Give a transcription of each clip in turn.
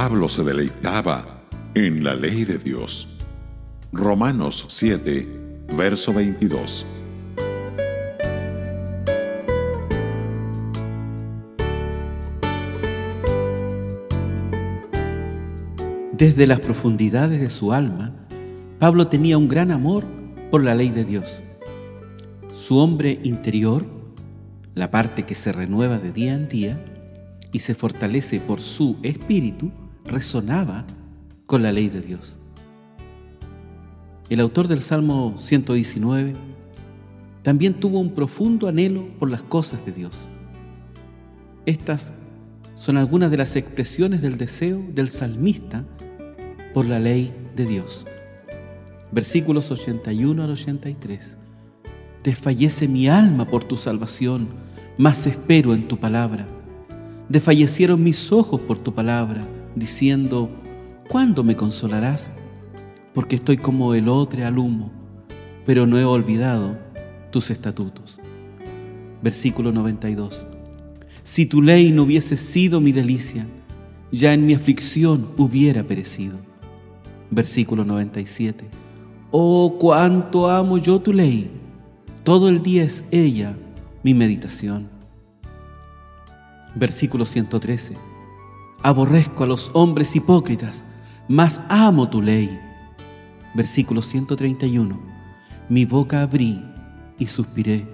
Pablo se deleitaba en la ley de Dios. Romanos 7, verso 22. Desde las profundidades de su alma, Pablo tenía un gran amor por la ley de Dios. Su hombre interior, la parte que se renueva de día en día y se fortalece por su espíritu, resonaba con la ley de Dios. El autor del Salmo 119 también tuvo un profundo anhelo por las cosas de Dios. Estas son algunas de las expresiones del deseo del salmista por la ley de Dios. Versículos 81 al 83. Desfallece mi alma por tu salvación, mas espero en tu palabra. Desfallecieron mis ojos por tu palabra, diciendo, ¿cuándo me consolarás? Porque estoy como el otro al humo, pero no he olvidado tus estatutos. Versículo 92. Si tu ley no hubiese sido mi delicia, ya en mi aflicción hubiera perecido. Versículo 97. Oh, cuánto amo yo tu ley. Todo el día es ella mi meditación. Versículo 113. Aborrezco a los hombres hipócritas, mas amo tu ley. Versículo 131. Mi boca abrí y suspiré,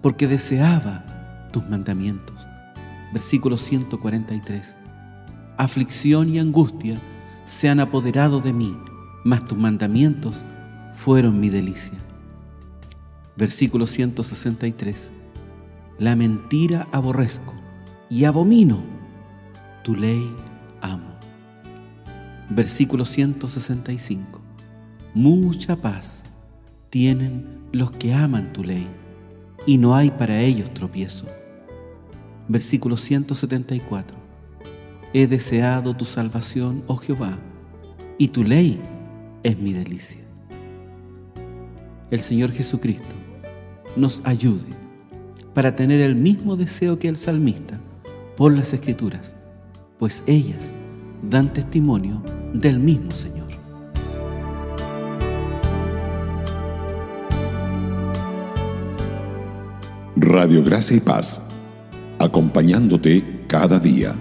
porque deseaba tus mandamientos. Versículo 143. Aflicción y angustia se han apoderado de mí, mas tus mandamientos fueron mi delicia. Versículo 163. La mentira aborrezco y abomino, tu ley amo. Versículo 165. Mucha paz tienen los que aman tu ley, y no hay para ellos tropiezo. Versículo 174. He deseado tu salvación, oh Jehová, y tu ley es mi delicia. El Señor Jesucristo nos ayude para tener el mismo deseo que el salmista por las escrituras, pues ellas dan testimonio del mismo Señor. Radio Gracia y Paz, acompañándote cada día.